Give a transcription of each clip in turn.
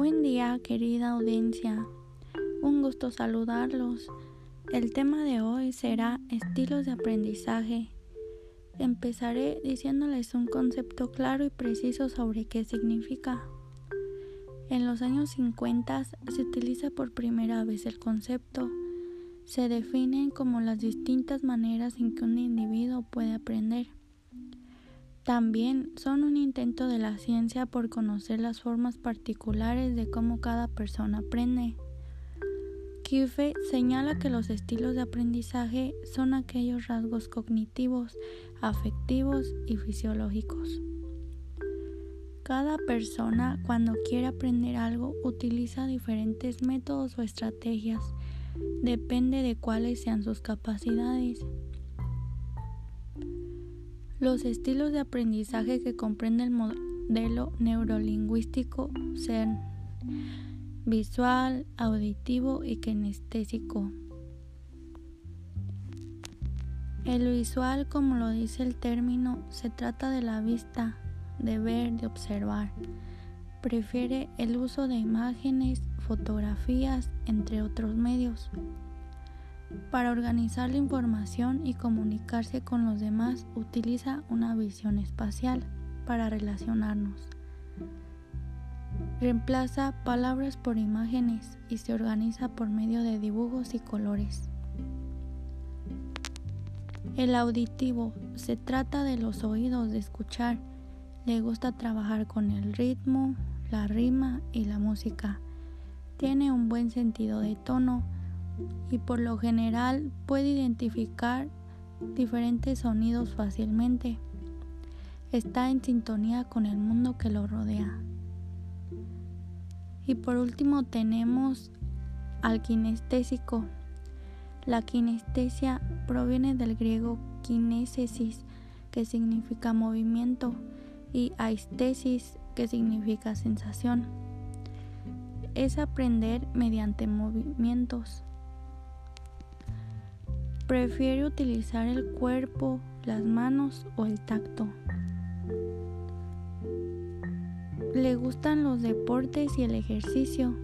Hola querida audiencia, un gusto saludarlos. El tema de hoy será estilos de aprendizaje. Empezaré diciéndoles un concepto claro y preciso sobre qué significa. En los años 50 se utiliza por primera vez el concepto. Se definen como las distintas maneras en que un individuo puede aprender. También son un intento de la ciencia por conocer las formas particulares de cómo cada persona aprende. Kiefe señala que los estilos de aprendizaje son aquellos rasgos cognitivos, afectivos y fisiológicos. Cada persona cuando quiere aprender algo utiliza diferentes métodos o estrategias, depende de cuáles sean sus capacidades. Los estilos de aprendizaje que comprende el modelo neurolingüístico sean visual, auditivo y kinestésico. El visual, como lo dice el término, se trata de la vista, de ver, de observar. Prefiere el uso de imágenes, fotografías, entre otros medios. Para organizar la información y comunicarse con los demás utiliza una visión espacial para relacionarnos. Reemplaza palabras por imágenes y se organiza por medio de dibujos y colores. El auditivo se trata de los oídos de escuchar. Le gusta trabajar con el ritmo, la rima y la música. Tiene un buen sentido de tono y por lo general puede identificar diferentes sonidos fácilmente. Está en sintonía con el mundo que lo rodea. Y por último tenemos al kinestésico. La kinestesia proviene del griego kinesis, que significa movimiento, y aistesis, que significa sensación. Es aprender mediante movimientos. Prefiere utilizar el cuerpo, las manos o el tacto. Le gustan los deportes y el ejercicio.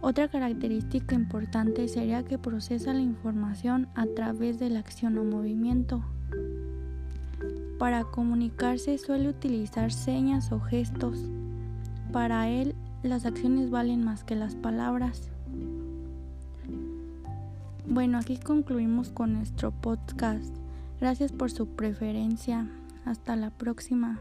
Otra característica importante sería que procesa la información a través de la acción o movimiento. Para comunicarse suele utilizar señas o gestos. Para él, las acciones valen más que las palabras. Bueno, aquí concluimos con nuestro podcast. Gracias por su preferencia. Hasta la próxima.